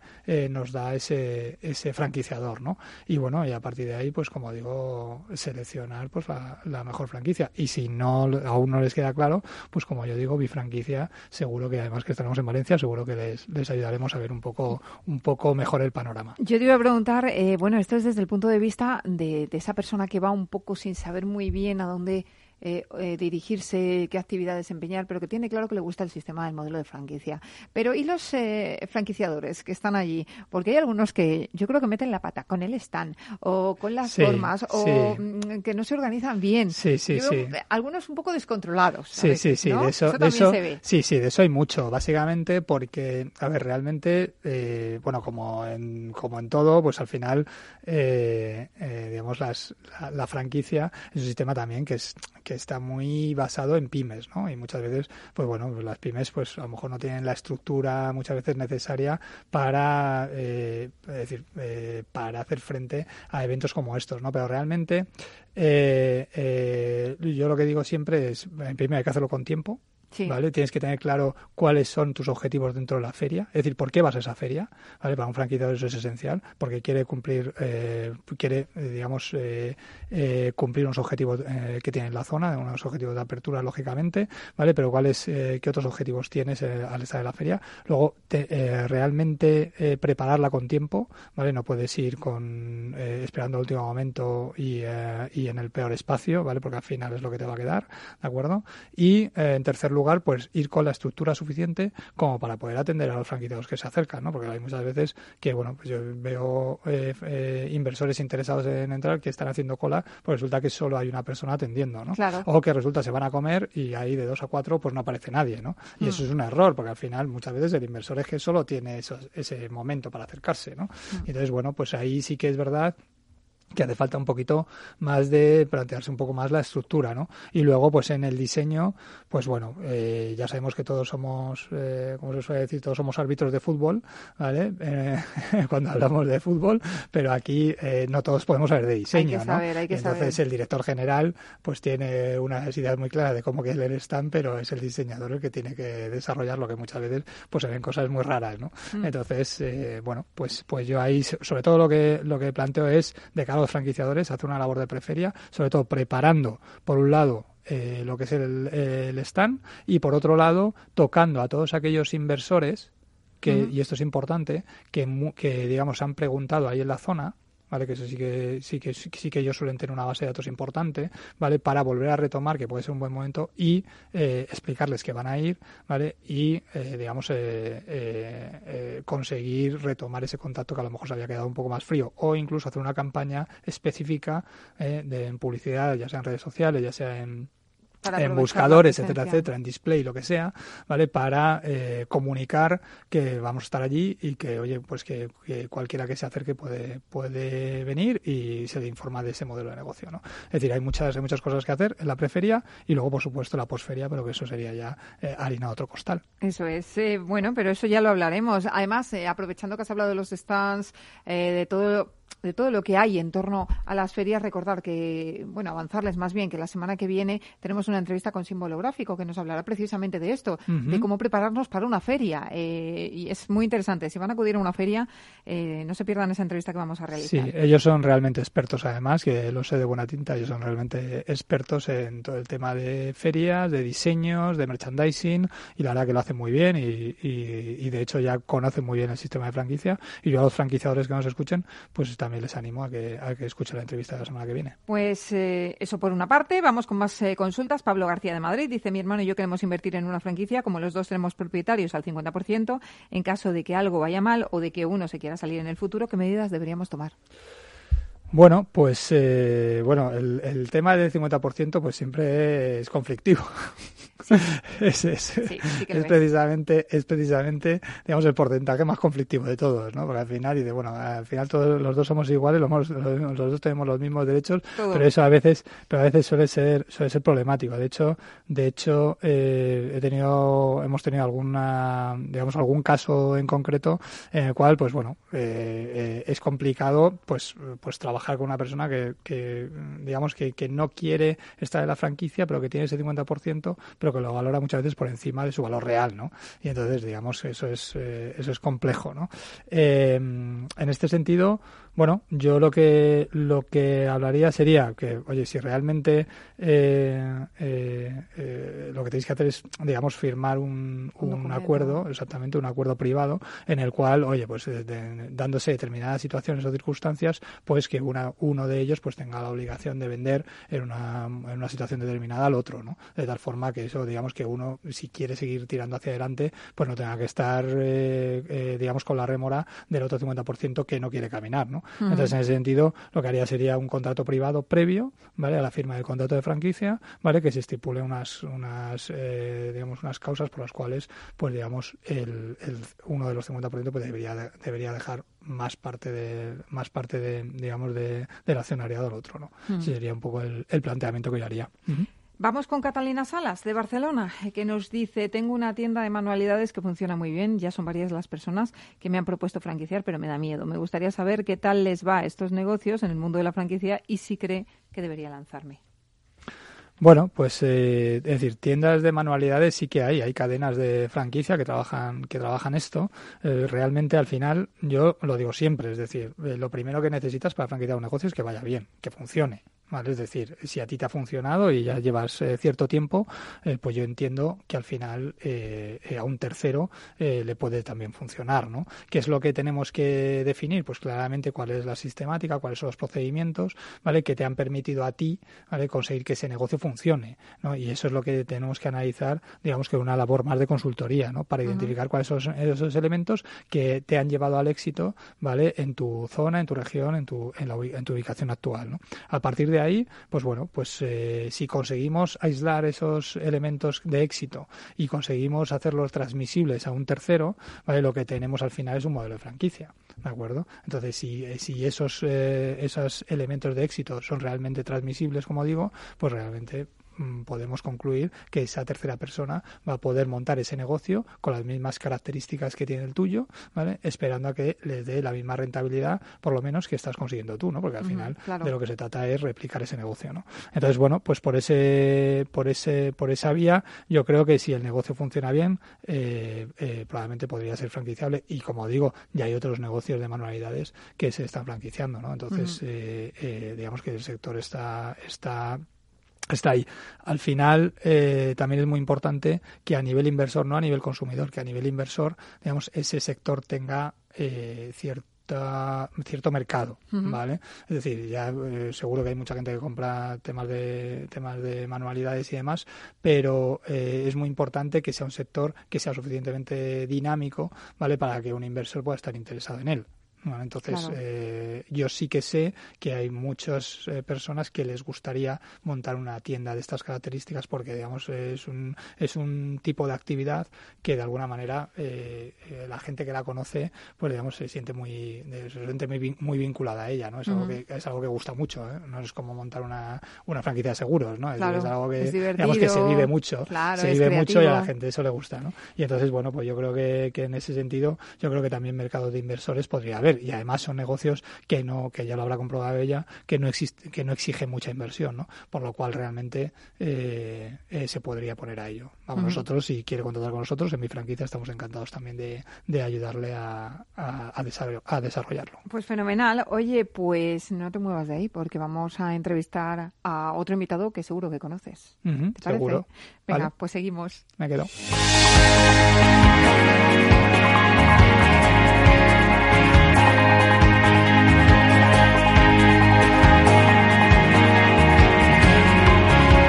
nos da ese, ese franquiciador, ¿no? Y bueno, y a partir de ahí, pues como digo, seleccionar pues la mejor franquicia y si no aún no les queda claro, pues como yo digo, franquicia seguro que además que estaremos en Valencia, seguro que les, les ayudaremos a ver un poco, un poco mejor el panorama. Yo te iba a preguntar, eh, bueno, esto es desde el punto de vista de, de esa persona que va un poco sin saber muy bien a dónde eh, eh, dirigirse, qué actividad desempeñar, pero que tiene claro que le gusta el sistema del modelo de franquicia. Pero ¿y los eh, franquiciadores que están allí? Porque hay algunos que yo creo que meten la pata con el stand o con las formas o mm, que no se organizan bien. Sí, sí, sí. Algunos un poco descontrolados. Sí, sí, sí. De eso, Sí, sí, de eso hay mucho. Básicamente porque, a ver, realmente, bueno, como en, como en todo, pues al final, digamos, las, la, la franquicia es un sistema también que es que está muy basado en pymes, ¿no? Y muchas veces, pues bueno, pues las pymes, pues a lo mejor no tienen la estructura muchas veces necesaria para, eh, decir, eh, para hacer frente a eventos como estos, ¿no? Pero realmente, eh, yo lo que digo siempre es, en primer hay que hacerlo con tiempo, ¿vale? Tienes que tener claro cuáles son tus objetivos dentro de la feria, es decir, por qué vas a esa feria, ¿vale? Para un franquiciador eso es esencial, porque quiere cumplir, eh, quiere, eh, digamos, eh, cumplir unos objetivos que tiene en la zona, unos objetivos de apertura, lógicamente, ¿vale? Pero cuáles, qué otros objetivos tienes al estar en la feria. Luego, realmente prepararla con tiempo, ¿vale? No puedes ir con esperando el último momento y, y en el peor espacio, ¿vale? Porque al final es lo que te va a quedar, ¿de acuerdo? Y en tercer lugar, lugar, pues ir con la estructura suficiente como para poder atender a los franquiciados que se acercan, ¿no? Porque hay muchas veces que, bueno, pues yo veo eh, eh, inversores interesados en entrar que están haciendo cola, pues resulta que solo hay una persona atendiendo, ¿no? O que resulta se van a comer y ahí de dos a cuatro pues no aparece nadie, ¿no? Y mm. eso es un error, porque al final muchas veces el inversor es que solo tiene ese momento para acercarse, ¿no? Mm. entonces, bueno, pues ahí sí que es verdad que hace falta un poquito más de plantearse un poco más la estructura, ¿no? Y luego, pues en el diseño, pues bueno, eh, ya sabemos que todos somos, eh, como se suele decir, todos somos árbitros de fútbol, ¿vale? Eh, (laughs) cuando hablamos de fútbol, pero aquí eh, no todos podemos saber de diseño, hay que Saber, hay que Entonces el director general, pues tiene unas ideas muy claras de cómo quiere el stand, pero es el diseñador el que tiene que desarrollar lo que muchas veces, pues se ven cosas muy raras, ¿no? Mm. Entonces, bueno, pues, pues yo ahí, sobre todo lo que lo que planteo es de cada los franquiciadores hacer una labor de preferia, sobre todo preparando, por un lado, eh, lo que es el, el, stand y por otro lado tocando a todos aquellos inversores que, y esto es importante, que, que digamos han preguntado ahí en la zona ¿vale? Que eso sí que, sí que, sí que ellos suelen tener una base de datos importante, ¿vale? Para volver a retomar, que puede ser un buen momento, y eh, explicarles que van a ir, ¿vale? Y, eh, digamos, eh, conseguir retomar ese contacto que a lo mejor se había quedado un poco más frío, o incluso hacer una campaña específica de en publicidad, ya sea en redes sociales, ya sea en en buscadores, etcétera, etcétera, en display, lo que sea, ¿vale? Para eh, comunicar que vamos a estar allí y que, oye, pues que, cualquiera que se acerque puede, puede venir y se le informa de ese modelo de negocio, ¿no? Es decir, hay muchas, hay muchas cosas que hacer en la preferia y luego, por supuesto, la posferia, pero que eso sería ya eh, harina otro costal. Eso es, eh, bueno, pero eso ya lo hablaremos. Además, aprovechando que has hablado de los stands, de todo de todo lo que hay en torno a las ferias, recordar que, bueno, avanzarles más bien que la semana que viene tenemos una entrevista con símbolo gráfico que nos hablará precisamente de esto, de cómo prepararnos para una feria. Eh, y es muy interesante. Si van a acudir a una feria, eh, no se pierdan esa entrevista que vamos a realizar. Sí, ellos son realmente expertos, además, que lo sé de buena tinta, ellos son realmente expertos en todo el tema de ferias, de diseños, de merchandising, y la verdad que lo hacen muy bien y, y de hecho ya conocen muy bien el sistema de franquicia. Y yo a los franquiciadores que nos escuchen, pues también les animo a que, a que escuchen la entrevista de la semana que viene. Pues eh, eso por una parte. Vamos con más eh, consultas. Pablo García de Madrid dice, mi hermano y yo queremos invertir en una franquicia, como los dos tenemos propietarios al 50%, en caso de que algo vaya mal o de que uno se quiera salir en el futuro, ¿qué medidas deberíamos tomar? Bueno, pues eh, bueno, el, el, tema del 50% pues siempre es conflictivo. (laughs) es, es, precisamente es precisamente digamos el porcentaje más conflictivo de todos, ¿no? Porque al final y de bueno, al final todos los dos somos iguales, los, los, dos tenemos los mismos derechos, pero eso a veces pero a veces suele ser suele ser problemático. De hecho, de hecho eh, he tenido hemos tenido alguna digamos algún caso en concreto en el cual pues bueno, eh, eh, es complicado pues pues trabajar trabajar con una persona que, que digamos, que, que, no quiere estar en la franquicia, pero que tiene ese 50%, pero que lo valora muchas veces por encima de su valor real, ¿no? Y entonces, digamos, eso es, eh, eso es complejo, ¿no? Eh, en este sentido, bueno, yo lo que lo que hablaría sería que, oye, si realmente eh, eh, eh, lo que tenéis que hacer es, digamos, firmar un, un, acuerdo, exactamente, un acuerdo privado, en el cual, oye, pues dándose determinadas situaciones o circunstancias, pues que una, uno de ellos pues tenga la obligación de vender en una, en una situación determinada al otro, ¿no? De tal forma que eso, digamos, que uno, si quiere seguir tirando hacia adelante, pues no tenga que estar, digamos, con la rémora del otro 50% que no quiere caminar, ¿no? Entonces, en ese sentido, lo que haría sería un contrato privado previo, ¿vale? A la firma del contrato de franquicia, ¿vale? Que se estipule unas, unas eh, digamos, unas causas por las cuales, pues, digamos, el, el uno de los 50% pues debería, debería dejar más parte de, más parte de, digamos, de, del accionariado al otro, ¿no? Sería un poco el, el planteamiento que yo haría. Vamos con Catalina Salas, de Barcelona, que nos dice, tengo una tienda de manualidades que funciona muy bien, ya son varias las personas que me han propuesto franquiciar, pero me da miedo. Me gustaría saber qué tal les va a estos negocios en el mundo de la franquicia y si cree que debería lanzarme. Bueno, pues eh, es decir, tiendas de manualidades sí que hay, hay cadenas de franquicia que trabajan que trabajan esto. Eh, realmente al final yo lo digo siempre, es decir, eh, lo primero que necesitas para franquiciar un negocio es que vaya bien, que funcione, ¿vale? Es decir, si a ti te ha funcionado y ya llevas eh, cierto tiempo, eh, pues yo entiendo que al final eh, a un tercero le puede también funcionar, ¿no? ¿Qué es lo que tenemos que definir? Pues claramente cuál es la sistemática, cuáles son los procedimientos, ¿vale? Que te han permitido a ti, ¿vale? Conseguir que ese negocio funcione, ¿no? Y eso es lo que tenemos que analizar, digamos que una labor más de consultoría, ¿no? Para identificar cuáles son esos elementos que te han llevado al éxito, ¿vale? En tu zona, en tu región, en tu, en, la, en tu ubicación actual, ¿no? A partir de ahí, pues bueno, pues eh, si conseguimos aislar esos elementos de éxito y conseguimos hacerlos transmisibles a un tercero, ¿vale? Lo que tenemos al final es un modelo de franquicia, ¿de acuerdo? Entonces, si, eh, si esos, eh, esos elementos de éxito son realmente transmisibles, como digo, pues realmente podemos concluir que esa tercera persona va a poder montar ese negocio con las mismas características que tiene el tuyo, ¿vale? Esperando a que le dé la misma rentabilidad, por lo menos que estás consiguiendo tú, ¿no? Porque al final de lo que se trata es replicar ese negocio, ¿no? Entonces, bueno, pues por ese, por ese, por esa vía, yo creo que si el negocio funciona bien, eh, eh, probablemente podría ser franquiciable y como digo, ya hay otros negocios de manualidades que se están franquiciando, ¿no? Entonces, eh, digamos que el sector está, está está ahí. Al final, eh, también es muy importante que a nivel inversor, no a nivel consumidor, que a nivel inversor, digamos, ese sector tenga eh, cierta, cierto mercado, ¿vale? Es decir, ya eh, seguro que hay mucha gente que compra temas de temas de manualidades y demás, pero es muy importante que sea un sector que sea suficientemente dinámico, ¿vale? Para que un inversor pueda estar interesado en él entonces, eh, yo sí que sé que hay muchas eh, personas que les gustaría montar una tienda de estas características porque, digamos, es un, es un tipo de actividad que de alguna manera eh, la gente que la conoce, pues, digamos, se siente muy, se siente muy, vinculada a ella, ¿no? Es, algo, que, es algo que gusta mucho, No es como montar una, una franquicia de seguros, ¿no? Es, algo que, digamos, que se vive mucho, se vive mucho y a la gente eso le gusta, ¿no? Y entonces, bueno, pues yo creo que, que en ese sentido, yo creo que también mercado de inversores podría haber y además son negocios que no que ya lo habrá comprobado ella que no existe que no exige mucha inversión no por lo cual realmente eh, eh, se podría poner a ello. Vamos nosotros si quiere contratar con nosotros en mi franquicia estamos encantados también de, de ayudarle a, a, desarrollarlo. Pues fenomenal. Oye pues no te muevas de ahí porque vamos a entrevistar a otro invitado que seguro que conoces. Seguro. Venga pues seguimos. Me quedo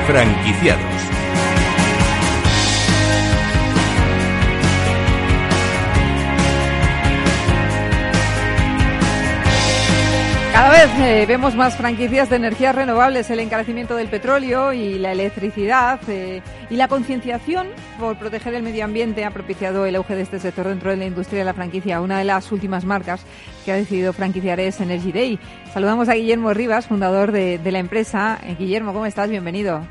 Franquiciados. Cada vez eh, vemos más franquicias de energías renovables, el encarecimiento del petróleo y la electricidad eh, y la concienciación por proteger el medio ambiente ha propiciado el auge de este sector dentro de la industria de la franquicia. Una de las últimas marcas que ha decidido franquiciar es Energy Day. Saludamos a Guillermo Rivas, fundador de, la empresa. Eh, Guillermo, ¿cómo estás? Bienvenido.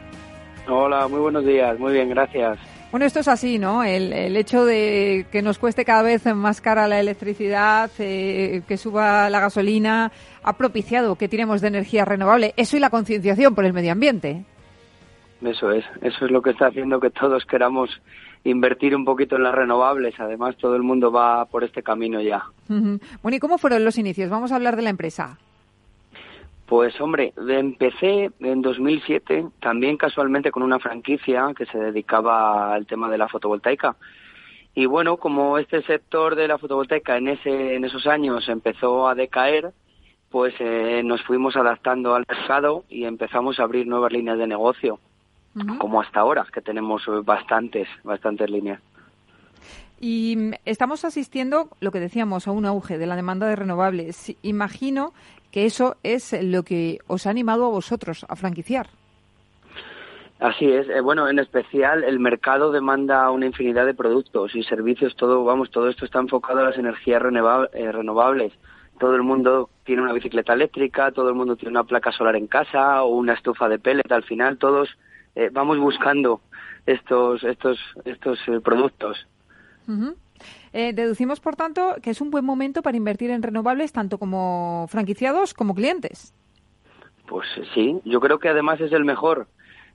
Hola, muy buenos días. Muy bien, gracias. Bueno, esto es así, ¿no? El, hecho de que nos cueste cada vez más cara la electricidad, eh, que suba la gasolina, ha propiciado que tiremos de energía renovable. Eso y la concienciación por el medio ambiente. Eso es, eso es lo que está haciendo que todos queramos invertir un poquito en las renovables. Además, todo el mundo va por este camino ya. Bueno, ¿y cómo fueron los inicios? Vamos a hablar de la empresa. Pues hombre, empecé en 2007 también casualmente con una franquicia que se dedicaba al tema de la fotovoltaica. Y bueno, como este sector de la fotovoltaica en, ese, en esos años empezó a decaer, pues eh, nos fuimos adaptando al mercado y empezamos a abrir nuevas líneas de negocio, como hasta ahora, que tenemos bastantes, bastantes líneas. Y mm, estamos asistiendo, lo que decíamos, a un auge de la demanda de renovables. Imagino que eso es lo que os ha animado a vosotros a franquiciar. Así es. Eh, bueno, en especial el mercado demanda una infinidad de productos y servicios. Todo, vamos, todo esto está enfocado a las energías eh, renovables. Todo el mundo tiene una bicicleta eléctrica, todo el mundo tiene una placa solar en casa o una estufa de pellet. Al final, todos eh, vamos buscando estos, estos, estos productos. Eh, deducimos, por tanto, que es un buen momento para invertir en renovables tanto como franquiciados como clientes. Pues sí, yo creo que además es el mejor.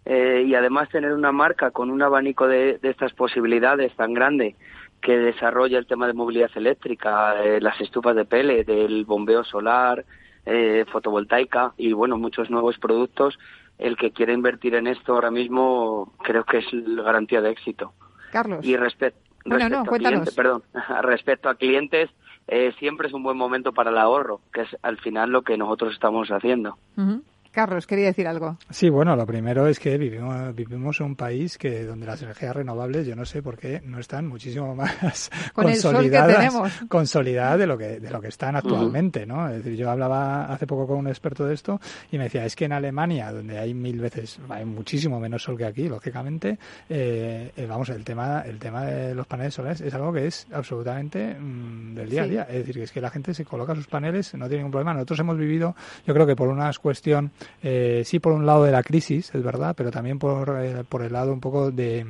Eh, y además tener una marca con un abanico de, estas posibilidades tan grande que desarrolla el tema de movilidad eléctrica, eh, las estufas de pele, del bombeo solar, eh, fotovoltaica y bueno, muchos nuevos productos, el que quiere invertir en esto ahora mismo creo que es garantía de éxito. Carlos. Y respecto a clientes, perdón, (laughs) respecto a clientes, eh, siempre es un buen momento para el ahorro, que es al final lo que nosotros estamos haciendo. Carlos, quería decir algo. Sí, bueno, lo primero es que vivimos, vivimos en un país que donde las energías renovables, yo no sé por qué, no están muchísimo (laughs) más consolidadas, consolidadas de lo que de lo que están actualmente, ¿no? Es decir, yo hablaba hace poco con un experto de esto y me decía, es que en Alemania, donde hay mil veces, hay muchísimo menos sol que aquí, lógicamente, eh, eh, vamos, el tema el tema de los paneles solares es algo que es absolutamente mm, del día a día. Es decir, que es que la gente se coloca sus paneles, no tiene ningún problema. Nosotros hemos vivido, yo creo que por una cuestión eh, sí por un lado de la crisis, es verdad, pero también por, eh, por el lado un poco de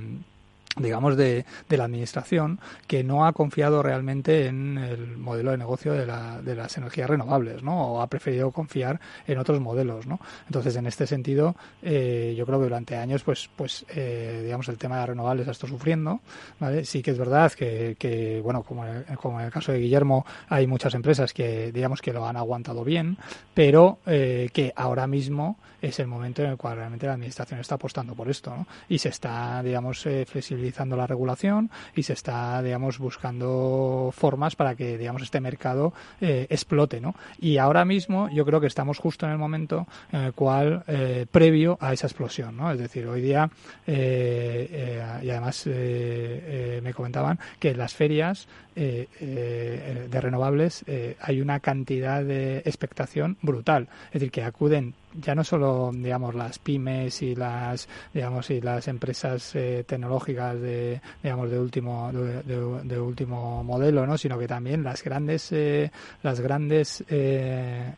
digamos, de, de, la administración que no ha confiado realmente en el modelo de negocio de, la, de, las energías renovables, ¿no? O ha preferido confiar en otros modelos, ¿no? Entonces, en este sentido, eh, yo creo que durante años, pues, pues eh, digamos, el tema de las renovables ha estado sufriendo, ¿vale? Sí que es verdad que, que bueno, como como en el caso de Guillermo, hay muchas empresas que, digamos, que lo han aguantado bien, pero eh, que ahora mismo es el momento en el cual realmente la administración está apostando por esto, ¿no? Y se está, digamos, eh, flexibilizando la regulación y se está, digamos, buscando formas para que, digamos, este mercado eh, explote, ¿no? Y ahora mismo yo creo que estamos justo en el momento en el cual, eh, previo a esa explosión, ¿no? Es decir, hoy día, y además me comentaban que las ferias de renovables hay una cantidad de expectación brutal. Es decir, que acuden ya no solo digamos las pymes y las digamos y las empresas eh, tecnológicas de digamos de último de, último modelo no sino que también las grandes eh, las grandes eh,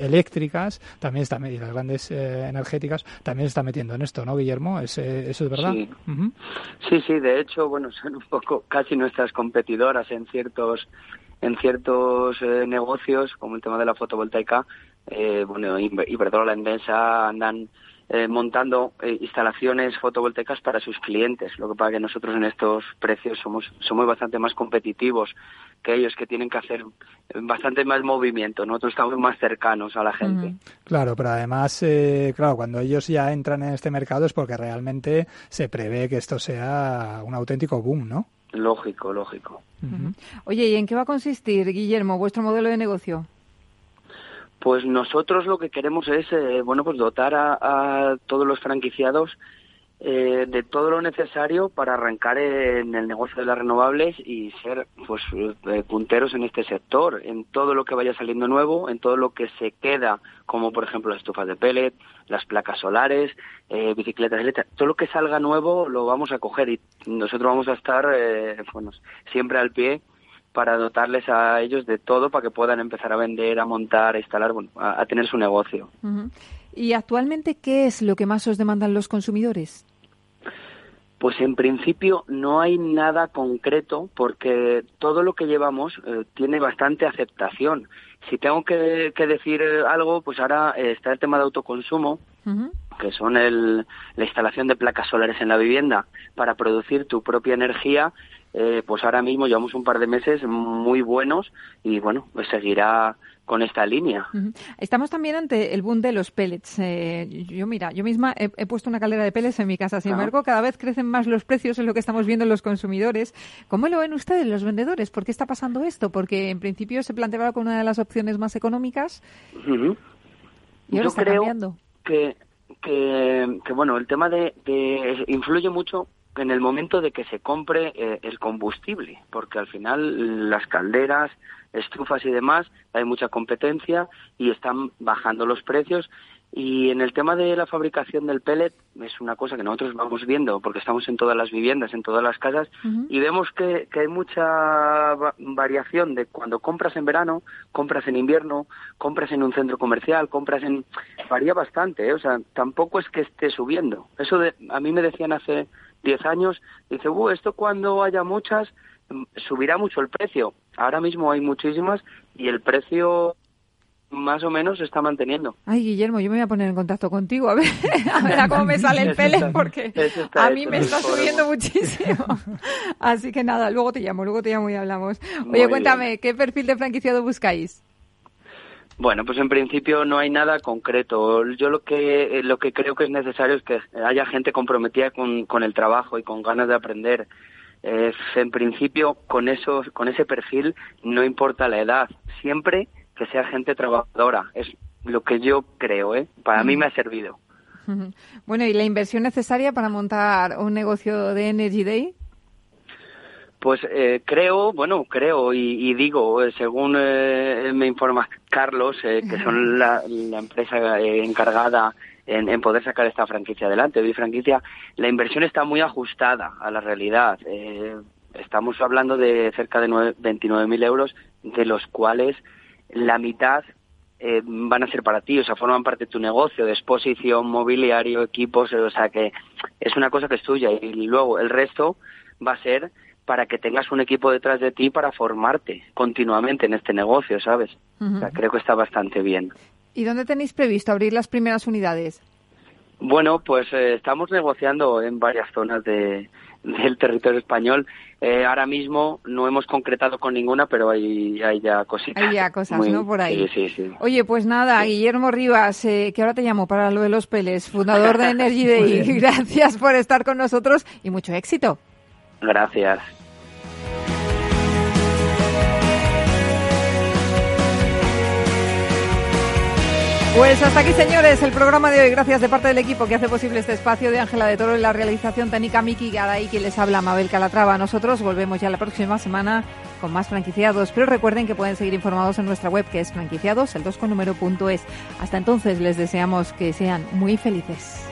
eléctricas también están y las grandes energéticas también se están metiendo en esto no Guillermo ¿Es, eso es verdad sí. sí sí de hecho bueno son un poco casi nuestras competidoras en ciertos en ciertos negocios como el tema de la fotovoltaica eh, bueno, Iberdrola, Endesa andan eh, montando eh, instalaciones fotovoltaicas para sus clientes. Lo que pasa que nosotros en estos precios somos, somos bastante más competitivos que ellos, que tienen que hacer bastante más movimiento. Nosotros estamos más cercanos a la gente. Claro, pero además, eh, claro, cuando ellos ya entran en este mercado es porque realmente se prevé que esto sea un auténtico boom, ¿no? Lógico, lógico. Oye, ¿y en qué va a consistir, Guillermo, vuestro modelo de negocio? Pues nosotros lo que queremos es, eh, bueno, pues dotar a, todos los franquiciados eh, de todo lo necesario para arrancar en el negocio de las renovables y ser, pues, eh, punteros en este sector, en todo lo que vaya saliendo nuevo, en todo lo que se queda, como por ejemplo las estufas de pellet, las placas solares, bicicletas eléctricas, todo lo que salga nuevo lo vamos a coger y nosotros vamos a estar, bueno, siempre al pie para dotarles a ellos de todo para que puedan empezar a vender, a montar, a instalar, bueno, a, tener su negocio. ¿Y actualmente qué es lo que más os demandan los consumidores? Pues en principio no hay nada concreto porque todo lo que llevamos eh, tiene bastante aceptación. Si tengo que, decir algo, pues ahora eh, está el tema de autoconsumo, que son el, la instalación de placas solares en la vivienda para producir tu propia energía eh, pues ahora mismo llevamos un par de meses muy buenos y bueno, pues seguirá con esta línea. Estamos también ante el boom de los pellets. Eh, yo mira, yo misma he, puesto una caldera de pellets en mi casa. Sin embargo, cada vez crecen más los precios, es lo que estamos viendo en los consumidores. ¿Cómo lo ven ustedes, los vendedores? ¿Por qué está pasando esto? Porque en principio se planteaba como una de las opciones más económicas. Y ahora yo está creo cambiando. Que, que, que, bueno, el tema de, de influye mucho en el momento de que se compre eh, el combustible, porque al final las calderas, estufas y demás, hay mucha competencia y están bajando los precios. Y en el tema de la fabricación del pellet es una cosa que nosotros vamos viendo porque estamos en todas las viviendas, en todas las casas y vemos que, que hay mucha variación de cuando compras en verano, compras en invierno, compras en un centro comercial, compras en... varía bastante, ¿eh? o sea, tampoco es que esté subiendo. Eso de... a mí me decían hace 10 años, dice, uh, esto cuando haya muchas mm, subirá mucho el precio. Ahora mismo hay muchísimas y el precio más o menos se está manteniendo. Ay, Guillermo, yo me voy a poner en contacto contigo a ver (laughs) a, cómo me (laughs) sale el pele porque a mí me está subiendo muchísimo. (laughs) Así que nada, luego te llamo, luego te llamo y hablamos. Oye, cuéntame, ¿qué perfil de franquiciado buscáis? Bueno, pues en principio no hay nada concreto. Yo lo que lo que creo que es necesario es que haya gente comprometida con, con el trabajo y con ganas de aprender. en principio, con eso, con ese perfil, no importa la edad, siempre que sea gente trabajadora. Es lo que yo creo, ¿eh? Para mí me ha servido. Bueno, ¿y la inversión necesaria para montar un negocio de Energy Day? Pues eh, creo, bueno, creo y, digo, eh, según eh, me informa Carlos, que son la, empresa encargada en, poder sacar esta franquicia adelante, hoy franquicia, la inversión está muy ajustada a la realidad. estamos hablando de cerca de 29.000 euros, de los cuales la mitad van a ser para ti, o sea, forman parte de tu negocio, de exposición, mobiliario, equipos, o sea, que es una cosa que es tuya. Y luego el resto va a ser para que tengas un equipo detrás de ti para formarte continuamente en este negocio, ¿sabes? creo que está bastante bien. ¿Y dónde tenéis previsto abrir las primeras unidades? Bueno, pues eh, estamos negociando en varias zonas de, del territorio español. Eh, ahora mismo no hemos concretado con ninguna, pero hay, hay ya cositas. Hay ya cosas, ¿no? Por ahí. Sí, sí, sí. Oye, pues nada, Guillermo Rivas, eh, que ahora te llamo para lo de los peles, fundador de (laughs) Energy Day. Gracias por estar con nosotros y mucho éxito. Gracias. Pues hasta aquí, señores, el programa de hoy. Gracias de parte del equipo que hace posible este espacio de Ángela de Toro y la realización técnica Miki Garay, quien les habla, Mabel Calatrava. Nosotros volvemos ya la próxima semana con más franquiciados, pero recuerden que pueden seguir informados en nuestra web que es franquiciados, el 2 con número punto es. Hasta entonces les deseamos que sean muy felices.